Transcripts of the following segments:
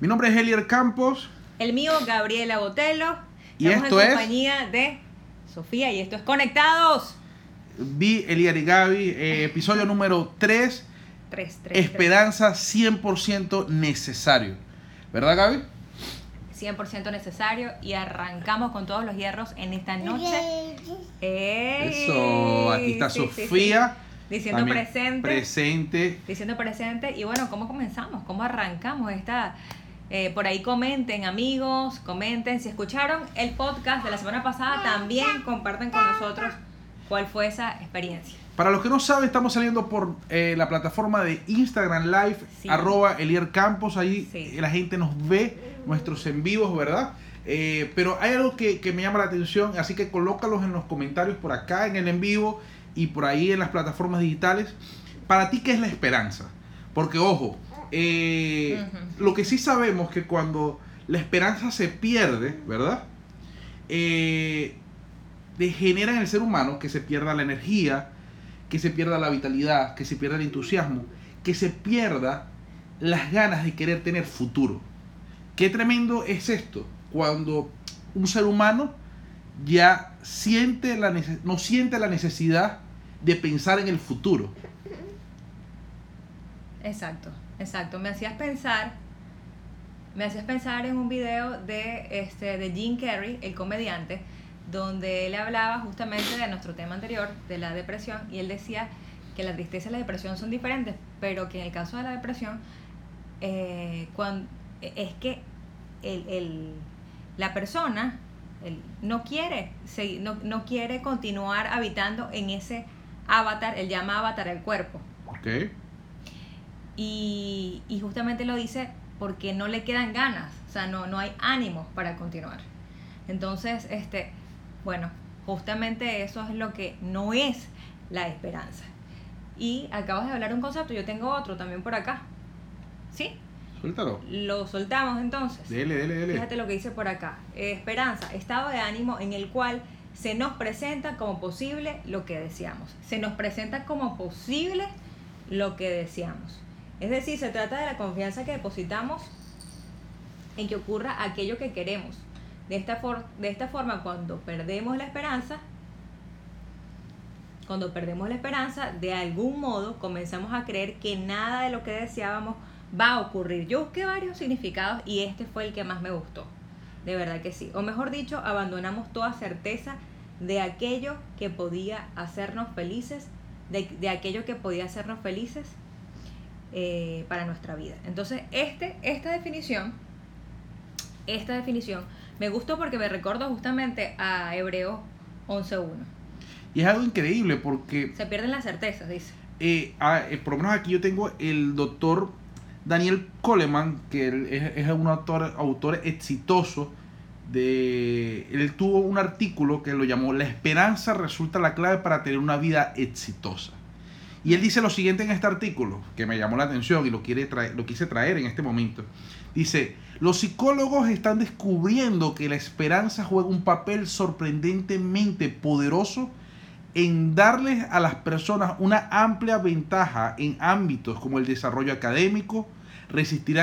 Mi nombre es Elier Campos. El mío, Gabriela Botelo. Y Estamos esto en es- compañía de Sofía y esto es Conectados. Vi Eliar y Gaby, eh, episodio número 3, Tres, tres, Esperanza 100% necesario. ¿Verdad, Gaby? tres. 100% necesario y arrancamos con todos los hierros en esta noche. ¡Ey! Eso, aquí está Sí, Sofía. sí. Diciendo presente. Presente. diciendo presente. Y bueno, ¿cómo comenzamos? ¿Cómo arrancamos esta? Eh, por ahí comenten, amigos, comenten. Si escucharon el podcast de la semana pasada, también compartan con nosotros cuál fue esa experiencia. Para los que no saben, estamos saliendo por eh, la plataforma de Instagram Live, Sí. arroba Elier Campos. Ahí Sí. eh, la gente nos ve, nuestros en vivos, ¿verdad? Eh, pero hay algo que, que me llama la atención, así que colócalos en los comentarios por acá, en el en vivo y por ahí en las plataformas digitales. Para ti, ¿qué es la esperanza? Porque, ojo, eh, lo que sí sabemos que cuando la esperanza se pierde, ¿verdad? Eh, degenera en el ser humano que se pierda la energía, que se pierda la vitalidad, que se pierda el entusiasmo, que se pierda las ganas de querer tener futuro. Qué tremendo es esto, cuando un ser humano ya siente la no siente la necesidad de pensar en el futuro. Exacto, exacto. Me hacías pensar, me hacías pensar en un video de este de Jim Carrey, el comediante, donde él hablaba justamente de nuestro tema anterior, de la depresión, y él decía que la tristeza y la depresión son diferentes, pero que en el caso de la depresión, eh, cuan- es que el, el- la persona el- no quiere seguir- no, no quiere continuar habitando en ese avatar, él llama avatar el cuerpo. ¿Ok? Y, y justamente lo dice porque no le quedan ganas, o sea, no, no hay ánimos para continuar. Entonces, este, bueno, justamente eso es lo que no es la esperanza. Y acabas de hablar un concepto, yo tengo otro también por acá. ¿Sí? Suéltalo. Lo soltamos entonces. Dele, dele, dele. Fíjate lo que dice por acá. Esperanza, estado de ánimo en el cual se nos presenta como posible lo que deseamos. Se nos presenta como posible lo que deseamos. Es decir, se trata de la confianza que depositamos en que ocurra aquello que queremos. De esta, for- de esta forma, cuando perdemos la esperanza, cuando perdemos la esperanza, de algún modo comenzamos a creer que nada de lo que deseábamos va a ocurrir. Yo busqué varios significados y este fue el que más me gustó. De verdad que sí. O mejor dicho, abandonamos toda certeza de aquello que podía hacernos felices, de, de aquello que podía hacernos felices eh, para nuestra vida. Entonces, este, esta definición, esta definición, me gustó porque me recordó justamente a Hebreos 11.1. Y es algo increíble porque Se pierden las certezas, dice. eh, ah, eh, por lo menos aquí yo tengo el doctor Daniel Coleman, que él es, es un autor, autor exitoso. De, él tuvo un artículo que lo llamó La esperanza resulta la clave para tener una vida exitosa. Y él dice lo siguiente en este artículo, que me llamó la atención y lo, quiere lo quise traer en este momento. Dice, los psicólogos están descubriendo que la esperanza juega un papel sorprendentemente poderoso en darles a las personas una amplia ventaja en ámbitos como el desarrollo académico, resistir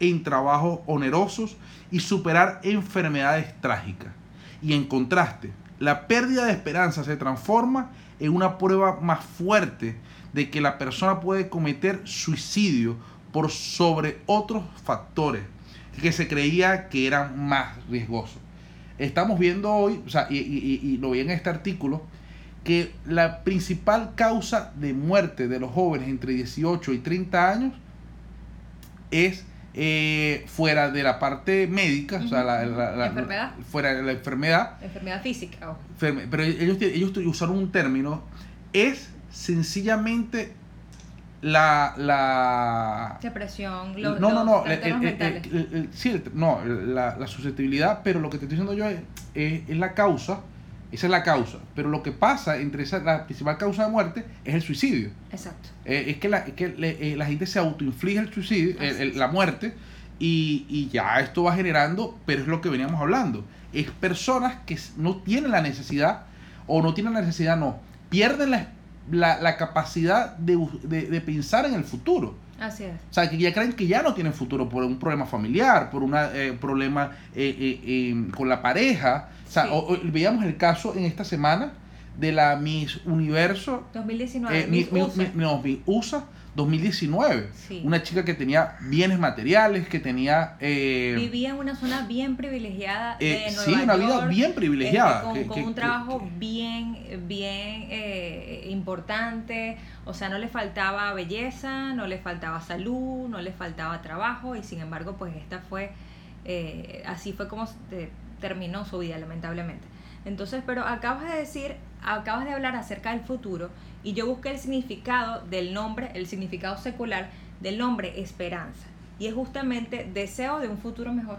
en trabajos onerosos y superar enfermedades trágicas. Y en contraste, la pérdida de esperanza se transforma en una prueba más fuerte de que la persona puede cometer suicidio por sobre otros factores que se creía que eran más riesgosos. Estamos viendo hoy, o sea, y, y- y- lo vi en este artículo, que la principal causa de muerte de los jóvenes entre 18 y 30 años es eh, fuera de la parte médica, o sea, la, la- la- Enfermedad. fuera de la enfermedad, Enfermedad física. pero ellos, ellos usaron un término, es sencillamente la... la Depresión, los, no, no, no, el- el- el- el- sí, el- no, la, la susceptibilidad, pero lo que te estoy diciendo yo es, es- es la causa, esa es la causa, pero lo que pasa entre esa, la principal causa de muerte es el suicidio. Exacto. Eh, es que, la, es que le- eh, la gente se autoinflige el suicidio, la muerte, y, y ya esto va generando, pero es lo que veníamos hablando, es personas que no tienen la necesidad, o no tienen la necesidad, no, pierden la, la, la capacidad de, de- de pensar en el futuro. Así es. O sea, que ya creen que ya no tienen futuro por un problema familiar, por un problema eh, eh, eh, con la pareja. O sea, Sí. o- o veíamos el caso en esta semana de la Miss Universo, 2019. eh, mi- Miss mi- USA. mi- no, Miss USA 2019. Sí. Una chica que tenía bienes materiales, que tenía... eh, Vivía en una zona bien privilegiada de eh, Nueva sí, una vida bien privilegiada. este, con, que- con que- un trabajo que- bien, bien eh, importante, o sea, no le faltaba belleza, no le faltaba salud, no le faltaba trabajo, y sin embargo, pues esta fue, eh, así fue como se- terminó su vida, lamentablemente. Entonces, pero acabas de decir, acabas de hablar acerca del futuro, y yo busqué el significado del nombre, el significado secular del nombre esperanza, y es justamente deseo de un futuro mejor.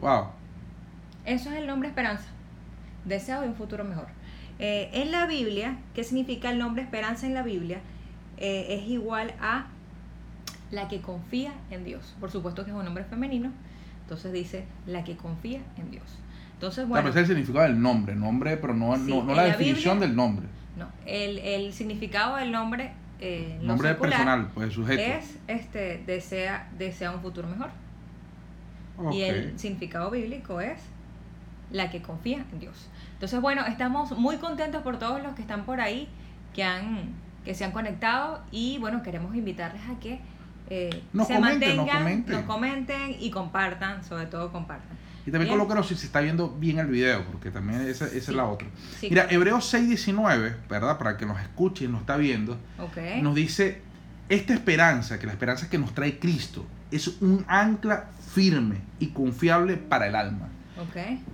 Wow. Eso es el nombre esperanza. Deseo de un futuro mejor. Eh, en la Biblia, ¿qué significa el nombre esperanza en la Biblia? Eh, es igual a la que confía en Dios. Por supuesto que es un nombre femenino. Entonces dice la que confía en Dios. Entonces, bueno, pero ese es el significado del nombre, nombre, pero no, Sí, no, la la definición Biblia- del nombre. No, el, el significado del nombre, eh, Nombre personal, pues sujeto. es este, desea, desea un futuro mejor. Y el significado bíblico es la que confía en Dios. Entonces, bueno, estamos muy contentos por todos los que están por ahí, que, han, que se han conectado y bueno, queremos invitarles a que eh, Nos se comenten, nos mantengan, comenten. nos comenten y compartan, sobre todo compartan. Y también Bien. colóquenos si se está viendo bien el video, porque también esa, esa Sí. es la otra. Sí, Mira, Hebreos 6.19, ¿verdad? Para que nos escuche y nos está viendo, nos dice, esta esperanza, que la esperanza que nos trae Cristo, es un ancla firme y confiable para el alma.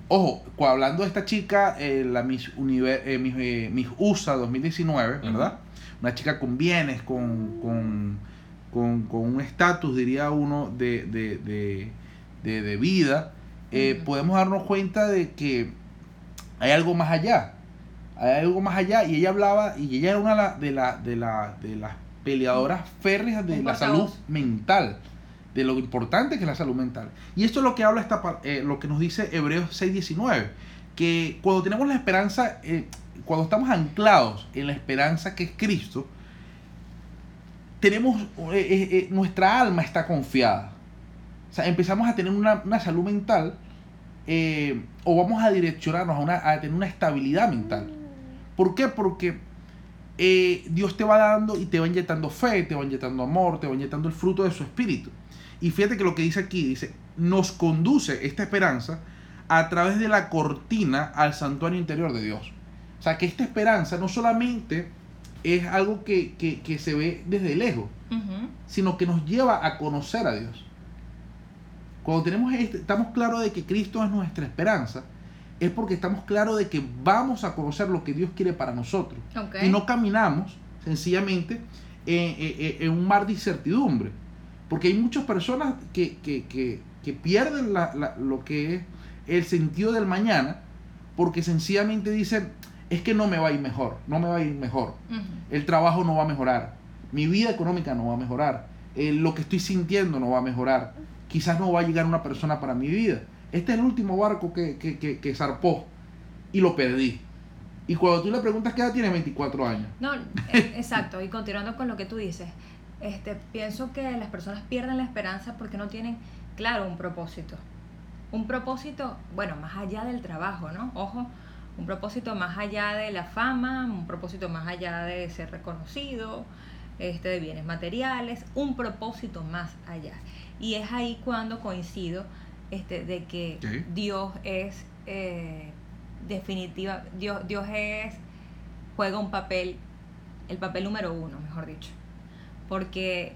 Ojo, hablando de esta chica, eh, la Miss, Univer- eh, Miss, eh, Miss USA 2019, ¿verdad? Una chica con bienes, con, con, con- con un estatus, diría uno, de, de, de, de- de vida, eh, podemos darnos cuenta de que hay algo más allá. Hay algo más allá. Y ella hablaba, y ella era una de, la- de, la- de, la- de las peleadoras férreas de la salud mental, de lo importante que es la salud mental. Y esto es lo que habla esta, eh, lo que nos dice Hebreos 6:19, que cuando tenemos la esperanza, eh, cuando estamos anclados en la esperanza que es Cristo, tenemos, eh, nuestra alma está confiada. O sea, empezamos a tener una, una salud mental eh, o vamos a direccionarnos a, una, a tener una estabilidad mental. ¿Por qué? Porque eh, Dios te va dando y te va inyectando fe, te va inyectando amor, te va inyectando el fruto de su espíritu. Y fíjate que lo que dice aquí, dice, nos conduce esta esperanza a través de la cortina al santuario interior de Dios. O sea, que esta esperanza no solamente es algo que, que- que se ve desde lejos, sino que nos lleva a conocer a Dios. Cuando tenemos este- estamos claros de que Cristo es nuestra esperanza, es porque estamos claros de que vamos a conocer lo que Dios quiere para nosotros. Y no caminamos sencillamente en, en- en un mar de incertidumbre. Porque hay muchas personas que, que- que- que pierden la- la- lo que es el sentido del mañana porque sencillamente dicen, es que no me va a ir mejor, no me va a ir mejor el trabajo no va a mejorar, mi vida económica no va a mejorar, eh, lo que estoy sintiendo no va a mejorar, quizás no va a llegar una persona para mi vida. Este es el último barco que, que, que, que zarpó y lo perdí. Y cuando tú le preguntas qué edad tiene, 24 años. No, eh, exacto. Y continuando con lo que tú dices, este, pienso que las personas pierden la esperanza porque no tienen, claro, un propósito. Un propósito, bueno, más allá del trabajo, ¿no? Ojo, un propósito más allá de la fama, un propósito más allá de ser reconocido, este, de bienes materiales, un propósito más allá. Y es ahí cuando coincido este, de que. Dios es eh, definitiva, Dios, Dios es, juega un papel, el papel número uno, mejor dicho. Porque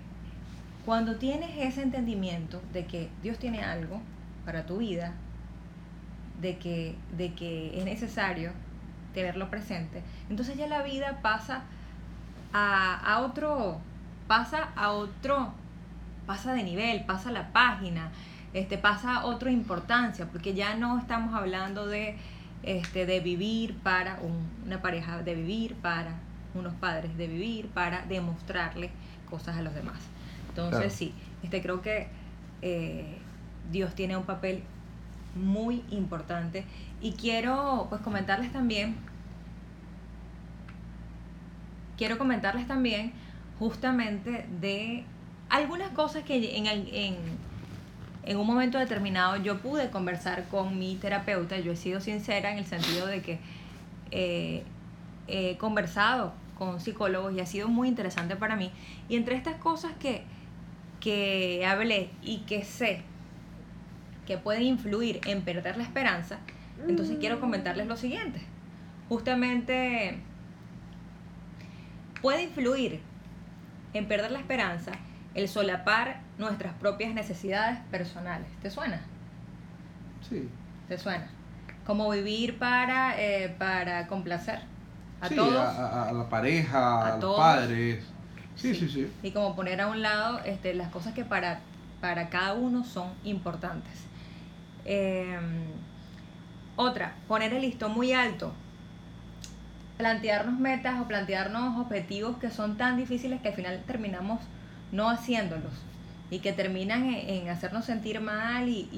cuando tienes ese entendimiento de que Dios tiene algo para tu vida, de que, de que es necesario tenerlo presente, entonces ya la vida pasa a, a otro, pasa a otro, pasa de nivel, pasa la página, este, pasa a otra importancia, porque ya no estamos hablando de, este, de vivir para un- una pareja, de vivir para unos padres, de vivir para demostrarle cosas a los demás. Entonces Claro. sí, este, creo que eh, Dios tiene un papel muy importante y quiero pues comentarles también quiero comentarles también justamente de algunas cosas que en, el, en, en un momento determinado yo pude conversar con mi terapeuta, yo he sido sincera en el sentido de que eh, he conversado con psicólogos y ha sido muy interesante para mí. Y entre estas cosas que, que hablé y que sé que pueden influir en perder la esperanza, entonces quiero comentarles lo siguiente. Justamente puede influir en perder la esperanza el solapar nuestras propias necesidades personales. ¿Te suena? Sí. ¿Te suena? Como vivir para, eh, para complacer a Sí, todos. a, a la pareja, A a, los padres. Sí, sí, sí. Y como poner a un lado este, las cosas que para, para cada uno son importantes. Eh, otra, poner el listón muy alto. Plantearnos metas o plantearnos objetivos que son tan difíciles que al final terminamos no haciéndolos y que terminan en, hacernos sentir mal y,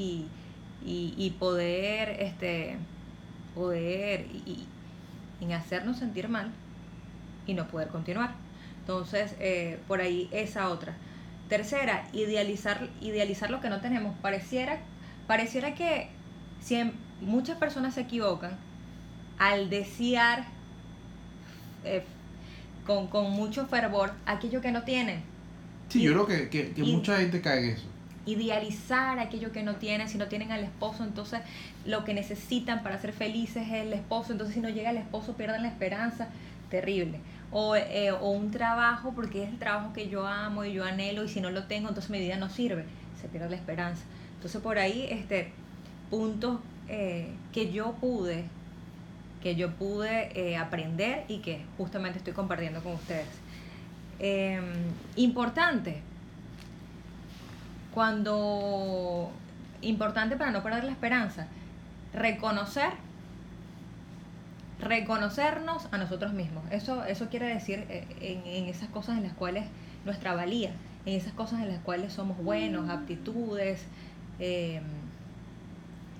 y, y- poder, este, poder, y, y- en hacernos sentir mal y no poder continuar. Entonces, eh, por ahí esa otra. Tercera, idealizar, idealizar lo que no tenemos. Pareciera, pareciera que si muchas personas se equivocan al desear eh, con, con mucho fervor aquello que no tienen. Sí, Y- yo creo que, que, que y- mucha gente cae en eso. Idealizar aquello que no tienen, si no tienen al esposo, entonces lo que necesitan para ser felices es el esposo, entonces si no llega el esposo pierden la esperanza, terrible. O, eh, o un trabajo, porque es el trabajo que yo amo y yo anhelo, y si no lo tengo, entonces mi vida no sirve, se pierde la esperanza. Entonces por ahí, este, puntos eh, que yo pude, que yo pude eh, aprender y que justamente estoy compartiendo con ustedes. Eh, importante, cuando, importante para no perder la esperanza, reconocer, reconocernos a nosotros mismos. Eso, eso quiere decir eh, en, en esas cosas en las cuales nuestra valía, en esas cosas en las cuales somos buenos, aptitudes, eh,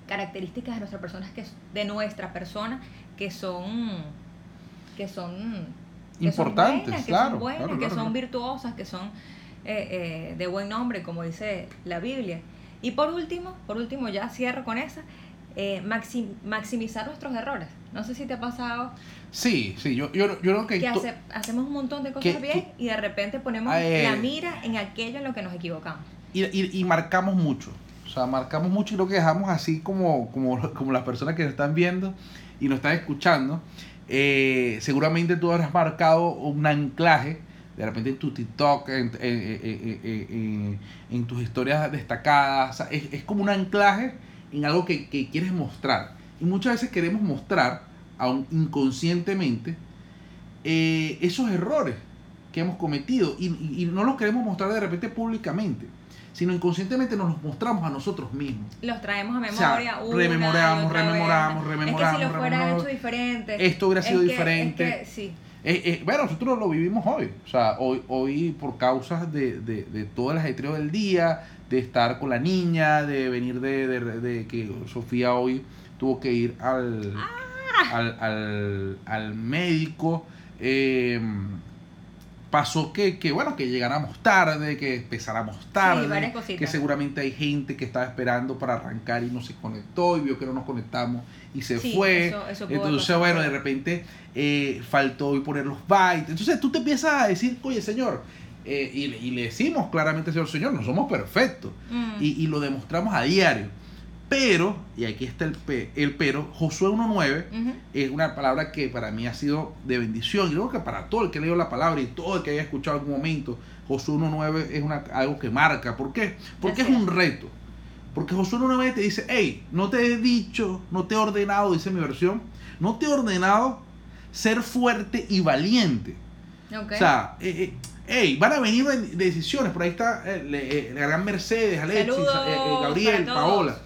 características de nuestra persona que de nuestra persona que son que son que son Importantes, buenas, que claro, son buenas, claro, que claro, son claro. virtuosas, que son eh, eh, de buen nombre, como dice la Biblia. Y por último, por último ya cierro con esa, eh, maxi- maximizar nuestros errores. No sé si te ha pasado Sí, sí, yo, yo, yo creo que... que hace- hacemos un montón de cosas que- bien que- y de repente ponemos Ah, eh. la mira en aquello en lo que nos equivocamos. y, y, y marcamos mucho. O sea, marcamos mucho y lo que dejamos así como, como, como las personas que nos están viendo y nos están escuchando. Eh, seguramente tú habrás marcado un anclaje, de repente en tu TikTok, en, en- en- en- tus historias destacadas. Es, es como un anclaje en algo que, que quieres mostrar. Y muchas veces queremos mostrar, aún inconscientemente, eh, esos errores que hemos cometido y, y- y no los queremos mostrar de repente públicamente, sino inconscientemente nos los mostramos a nosotros mismos. Los traemos a O sea, memoria. una rememoramos, vez. rememoramos, Es que rememoramos, si lo fuera rememoramos. hecho diferente. Esto hubiera es sido que- diferente. es que sí. Eh, eh, bueno, nosotros lo vivimos hoy. O sea, hoy, hoy por causas de, de, de todo el ajetreo del día, de estar con la niña, de venir de, de, de que Sofía hoy tuvo que ir al, Ah. al, al, al médico. eh, pasó que, que, bueno, que llegáramos tarde, que empezáramos tarde, que seguramente hay gente que estaba esperando para arrancar y no se conectó y vio que no nos conectamos y se Sí, fue. eso- eso pudo Entonces, pasar. bueno, de repente eh, faltó hoy poner los bytes. Entonces tú te empiezas a decir, oye, señor, eh, y, le- y le decimos claramente, señor, señor, no somos perfectos. Mm. Y, y lo demostramos a diario. Pero, y aquí está el, pe- el pero, Josué 1.9 Ujú. es una palabra que para mí ha sido de bendición. Y creo que para todo el que leyó la palabra y todo el que haya escuchado en algún momento, Josué 1.9 es una, algo que marca. ¿Por qué? Porque es un reto. Porque Josué 1.9 te dice, hey, no te he dicho, no te he ordenado, dice mi versión, no te he ordenado ser fuerte y valiente. O sea, eh, eh, hey, van a venir de- decisiones. Por ahí está eh, eh, la gran Mercedes, Alexis, Gabriel. Paola.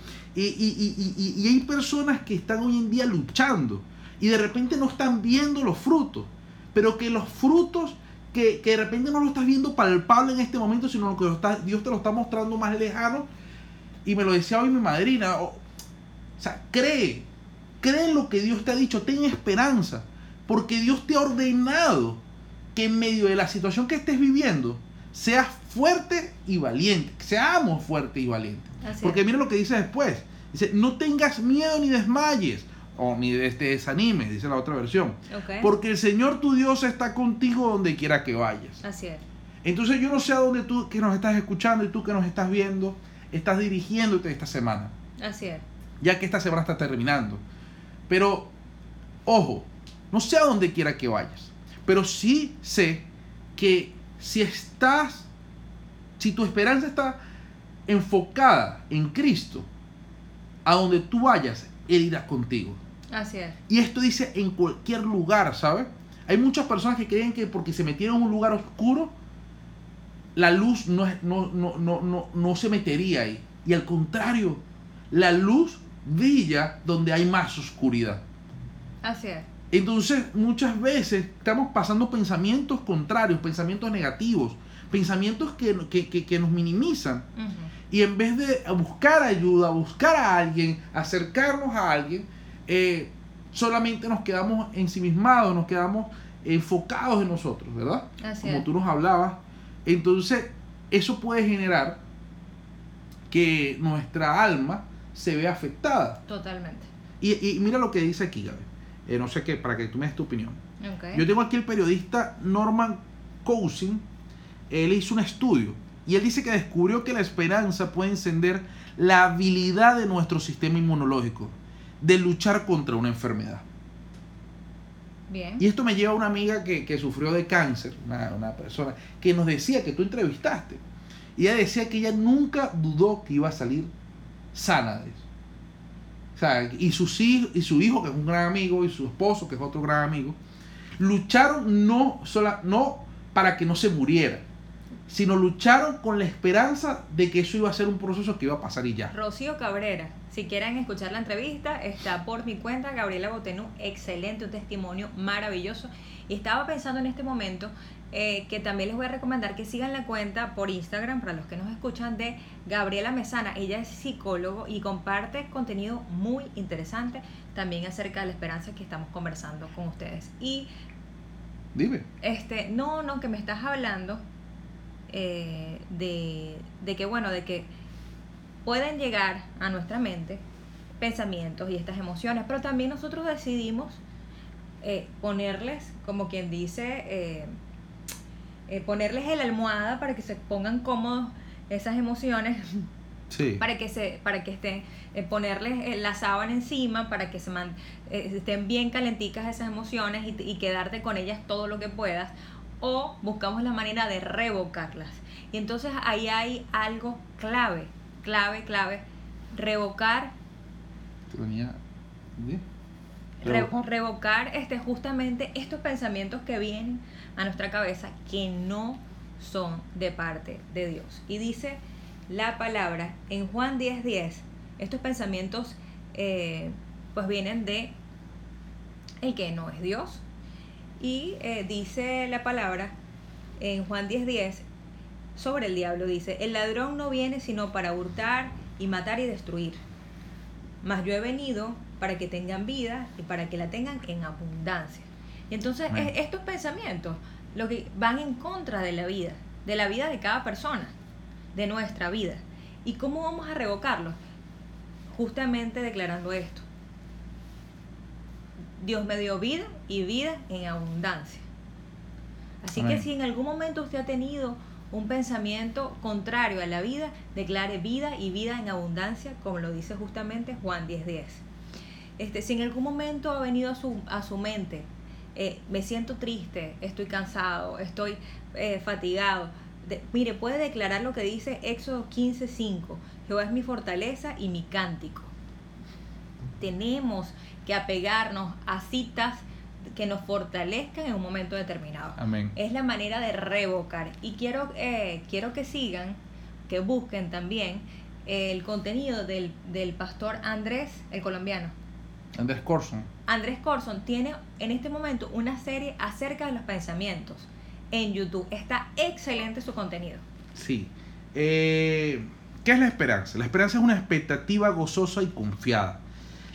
Y, y- y- y- y hay personas que están hoy en día luchando y de repente no están viendo los frutos, pero que los frutos que, que de repente no lo estás viendo palpable en este momento, sino que lo está- Dios te lo está mostrando más lejano. Y me lo decía hoy mi madrina. O, o sea, cree, cree en lo que Dios te ha dicho, ten esperanza, porque Dios te ha ordenado que en medio de la situación que estés viviendo seas fuerte y valiente. Seamos fuertes y valientes. Así Porque mira lo que dice después. Dice, no tengas miedo ni desmayes. O ni de- te desanimes, dice la otra versión. Porque el Señor tu Dios está contigo donde quiera que vayas. Así es. Entonces yo no sé a dónde tú que nos estás escuchando y tú que nos estás viendo, estás dirigiéndote esta semana. Así es. Ya que esta semana está terminando. Pero, ojo, no sé a dónde quiera que vayas. Pero sí sé que si estás, si tu esperanza está enfocada en Cristo, a donde tú vayas, Él irá contigo. Así es. Y esto dice en cualquier lugar, ¿sabes? Hay muchas personas que creen que porque se metieron en un lugar oscuro, la luz no, es- no, no, no, no, no se metería ahí. Y al contrario, la luz brilla donde hay más oscuridad. Así es. Entonces, muchas veces estamos pasando pensamientos contrarios, pensamientos negativos, pensamientos que, que, que- que nos minimizan. Y en vez de buscar ayuda, buscar a alguien, acercarnos a alguien, eh, solamente nos quedamos ensimismados, nos quedamos enfocados en nosotros, ¿verdad? Así Como es. tú nos hablabas. Entonces, eso puede generar que nuestra alma se vea afectada. Totalmente. Y, y mira lo que dice aquí, Gaby. Eh, no sé qué, para que tú me des tu opinión. Yo tengo aquí el periodista Norman Cousin. Él hizo un estudio y él dice que descubrió que la esperanza puede encender la habilidad de nuestro sistema inmunológico de luchar contra una enfermedad. Bien. Y esto me lleva a una amiga que, que sufrió de cáncer, una, una persona, que nos decía que tú entrevistaste. Y ella decía que ella nunca dudó que iba a salir sana de eso. O sea, y, sus hij- y su hijo, que es un gran amigo, y su esposo, que es otro gran amigo, lucharon no, sola, no para que no se muriera, sino lucharon con la esperanza de que eso iba a ser un proceso que iba a pasar y ya. Rocío Cabrera, si quieren escuchar la entrevista, está por mi cuenta, Gabriela Botenú, excelente, un testimonio maravilloso. Y estaba pensando en este momento eh, que también les voy a recomendar que sigan la cuenta por Instagram, para los que nos escuchan, de Gabriela Mesana. Ella es psicólogo y comparte contenido muy interesante también acerca de la esperanza que estamos conversando con ustedes. Y Dime. este, no, no, que me estás hablando eh, de, de que, bueno, de que pueden llegar a nuestra mente pensamientos y estas emociones, pero también nosotros decidimos eh, ponerles, como quien dice, eh, eh, ponerles el almohada para que se pongan cómodos esas emociones Sí. para que se para que estén ponerles la sábana encima para que se man- eh, estén bien calenticas esas emociones y, y quedarte con ellas todo lo que puedas o buscamos la manera de revocarlas y entonces ahí hay algo clave clave clave revocar Tenía- ¿sí? Re- Revocar. revocar este, justamente estos pensamientos que vienen a nuestra cabeza que no son de parte de Dios. Y dice la palabra en Juan 10:10, 10, estos pensamientos eh, pues vienen de el que no es Dios. Y eh, dice la palabra en Juan 10:10 10, sobre el diablo, dice, el ladrón no viene sino para hurtar y matar y destruir. Mas yo he venido para que tengan vida y para que la tengan en abundancia. Y entonces es- estos pensamientos lo que van en contra de la vida, de la vida de cada persona, de nuestra vida. ¿Y cómo vamos a revocarlos? Justamente declarando esto. Dios me dio vida y vida en abundancia. Así Amén. que si en algún momento usted ha tenido un pensamiento contrario a la vida, declare vida y vida en abundancia, como lo dice justamente Juan 10:10. Este, si en algún momento ha venido a su, a su mente, eh, me siento triste, estoy cansado, estoy eh, fatigado, de- mire, puede declarar lo que dice Éxodo 15:5, Jehová es mi fortaleza y mi cántico. Tenemos que apegarnos a citas que nos fortalezcan en un momento determinado Amén. es la manera de revocar. Y quiero, eh, quiero que sigan, que busquen también el contenido del, del pastor Andrés, el colombiano. Andrés Corson. Andrés Corson tiene en este momento una serie acerca de los pensamientos en YouTube. Está excelente su contenido. Sí. Eh, ¿Qué es la esperanza? La esperanza es una expectativa gozosa y confiada.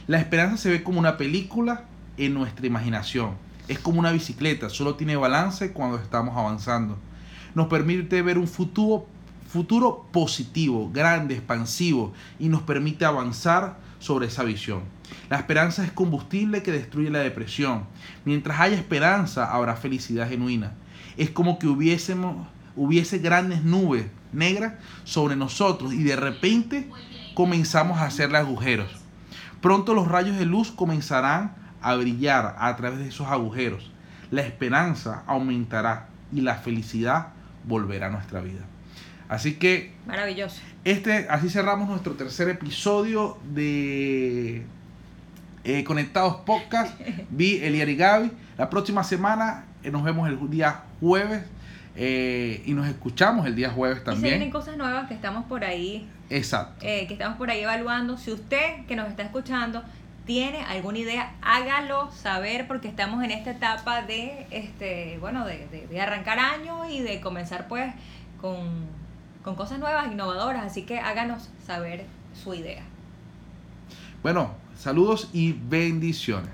La esperanza se ve como una película en nuestra imaginación. Es como una bicicleta, solo tiene balance cuando estamos avanzando. nos permite ver un futuro, futuro positivo, grande, expansivo y nos permite avanzar sobre esa visión. La esperanza es combustible que destruye la depresión. Mientras haya esperanza, habrá felicidad genuina. Es como que hubiésemos, hubiese grandes nubes negras sobre nosotros y de repente comenzamos a hacerle agujeros. Pronto los rayos de luz comenzarán a brillar a través de esos agujeros. La esperanza aumentará y la felicidad volverá a nuestra vida. Así que Maravilloso. este, así cerramos nuestro tercer episodio de eh, Conectados Podcast. Vi Eliar y Gaby. La próxima semana eh, nos vemos el día jueves eh, y nos escuchamos el día jueves Y se vienen también. cosas nuevas que estamos por ahí, Exacto. eh, que estamos por ahí evaluando. Si usted que nos está escuchando tiene alguna idea, hágalo saber porque estamos en esta etapa de, este, bueno, de, de- de arrancar año y de comenzar pues con, con cosas nuevas, innovadoras. Así que háganos saber su idea. Bueno, saludos y bendiciones.